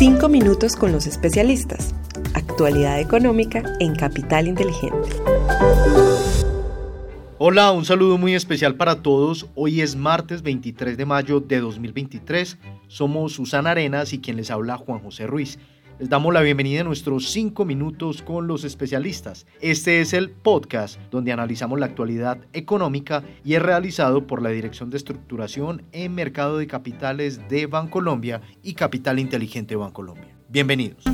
Cinco minutos con los especialistas. Actualidad económica en Capital Inteligente. Hola, un saludo muy especial para todos. Hoy es martes 23 de mayo de 2023. Somos Susana Arenas y quien les habla Juan José Ruiz. Les damos la bienvenida a nuestros 5 minutos con los especialistas. Este es el podcast donde analizamos la actualidad económica y es realizado por la Dirección de Estructuración en Mercado de Capitales de Bancolombia y Capital Inteligente Bancolombia. Bienvenidos.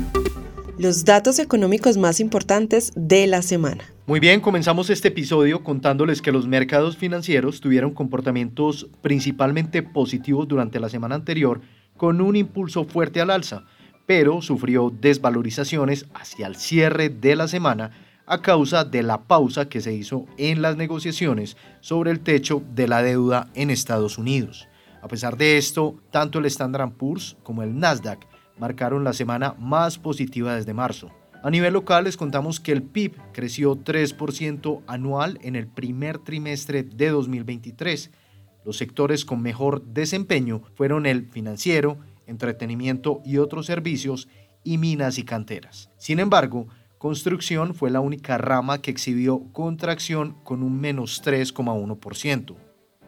Los datos económicos más importantes de la semana. Muy bien, comenzamos este episodio contándoles que los mercados financieros tuvieron comportamientos principalmente positivos durante la semana anterior con un impulso fuerte al alza pero sufrió desvalorizaciones hacia el cierre de la semana a causa de la pausa que se hizo en las negociaciones sobre el techo de la deuda en Estados Unidos. A pesar de esto, tanto el Standard Poor's como el Nasdaq marcaron la semana más positiva desde marzo. A nivel local les contamos que el PIB creció 3% anual en el primer trimestre de 2023. Los sectores con mejor desempeño fueron el financiero, entretenimiento y otros servicios, y minas y canteras. Sin embargo, construcción fue la única rama que exhibió contracción con un menos 3,1%.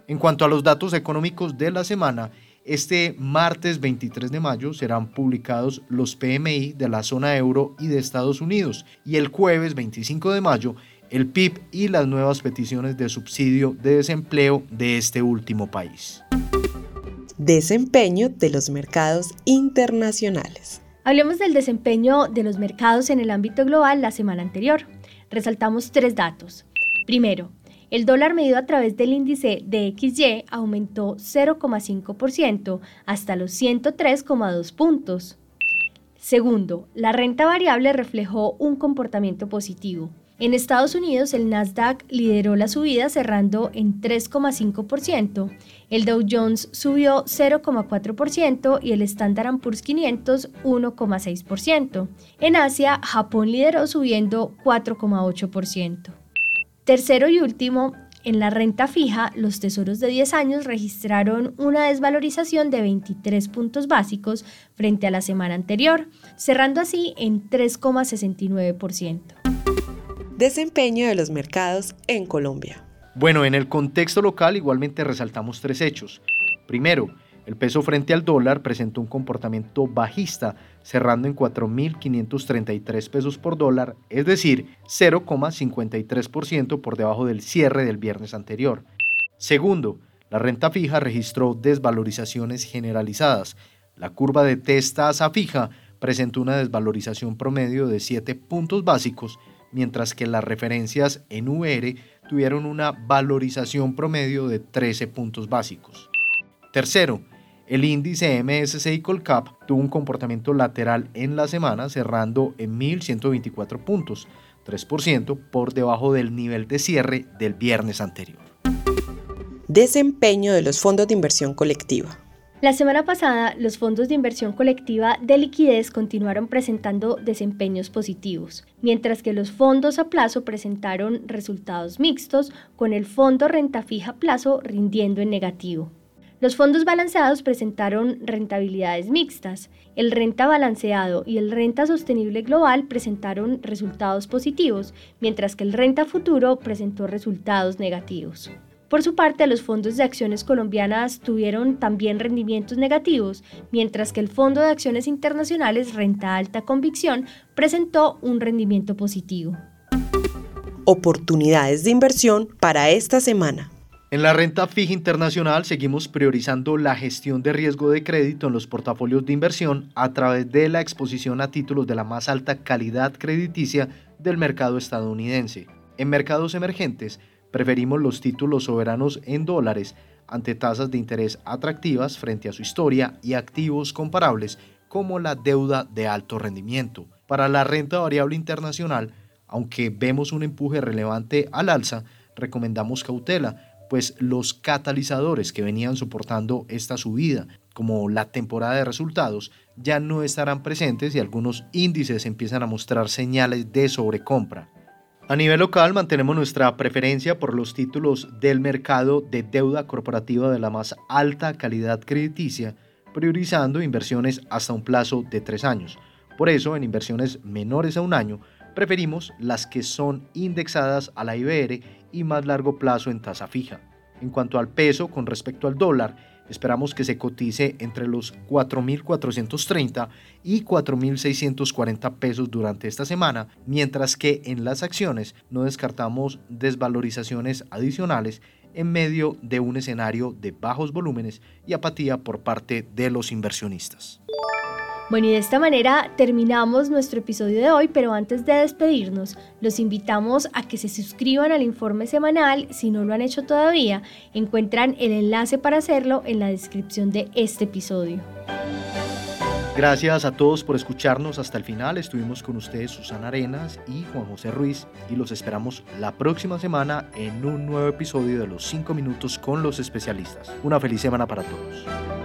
En cuanto a los datos económicos de la semana, este martes 23 de mayo serán publicados los PMI de la zona euro y de Estados Unidos y el jueves 25 de mayo el PIB y las nuevas peticiones de subsidio de desempleo de este último país desempeño de los mercados internacionales. Hablemos del desempeño de los mercados en el ámbito global la semana anterior. Resaltamos tres datos. Primero, el dólar medido a través del índice de aumentó 0,5% hasta los 103,2 puntos. Segundo, la renta variable reflejó un comportamiento positivo. En Estados Unidos, el Nasdaq lideró la subida cerrando en 3,5%, el Dow Jones subió 0,4% y el Standard Poor's 500 1,6%. En Asia, Japón lideró subiendo 4,8%. Tercero y último, en la renta fija, los tesoros de 10 años registraron una desvalorización de 23 puntos básicos frente a la semana anterior, cerrando así en 3,69% desempeño de los mercados en Colombia. Bueno, en el contexto local igualmente resaltamos tres hechos. Primero, el peso frente al dólar presentó un comportamiento bajista, cerrando en 4.533 pesos por dólar, es decir, 0,53% por debajo del cierre del viernes anterior. Segundo, la renta fija registró desvalorizaciones generalizadas. La curva de tasa fija presentó una desvalorización promedio de 7 puntos básicos, mientras que las referencias en VR tuvieron una valorización promedio de 13 puntos básicos. Tercero, el índice MSCI Colcap tuvo un comportamiento lateral en la semana cerrando en 1.124 puntos, 3% por debajo del nivel de cierre del viernes anterior. Desempeño de los fondos de inversión colectiva. La semana pasada, los fondos de inversión colectiva de liquidez continuaron presentando desempeños positivos, mientras que los fondos a plazo presentaron resultados mixtos, con el fondo renta fija a plazo rindiendo en negativo. Los fondos balanceados presentaron rentabilidades mixtas. El renta balanceado y el renta sostenible global presentaron resultados positivos, mientras que el renta futuro presentó resultados negativos. Por su parte, los fondos de acciones colombianas tuvieron también rendimientos negativos, mientras que el Fondo de Acciones Internacionales Renta Alta Convicción presentó un rendimiento positivo. Oportunidades de inversión para esta semana. En la renta fija internacional seguimos priorizando la gestión de riesgo de crédito en los portafolios de inversión a través de la exposición a títulos de la más alta calidad crediticia del mercado estadounidense. En mercados emergentes, Preferimos los títulos soberanos en dólares ante tasas de interés atractivas frente a su historia y activos comparables como la deuda de alto rendimiento. Para la renta variable internacional, aunque vemos un empuje relevante al alza, recomendamos cautela, pues los catalizadores que venían soportando esta subida, como la temporada de resultados, ya no estarán presentes y algunos índices empiezan a mostrar señales de sobrecompra. A nivel local mantenemos nuestra preferencia por los títulos del mercado de deuda corporativa de la más alta calidad crediticia, priorizando inversiones hasta un plazo de tres años. Por eso, en inversiones menores a un año, preferimos las que son indexadas a la IBR y más largo plazo en tasa fija. En cuanto al peso con respecto al dólar, Esperamos que se cotice entre los 4.430 y 4.640 pesos durante esta semana, mientras que en las acciones no descartamos desvalorizaciones adicionales en medio de un escenario de bajos volúmenes y apatía por parte de los inversionistas. Bueno, y de esta manera terminamos nuestro episodio de hoy, pero antes de despedirnos, los invitamos a que se suscriban al informe semanal si no lo han hecho todavía. Encuentran el enlace para hacerlo en la descripción de este episodio. Gracias a todos por escucharnos hasta el final. Estuvimos con ustedes Susana Arenas y Juan José Ruiz y los esperamos la próxima semana en un nuevo episodio de los 5 minutos con los especialistas. Una feliz semana para todos.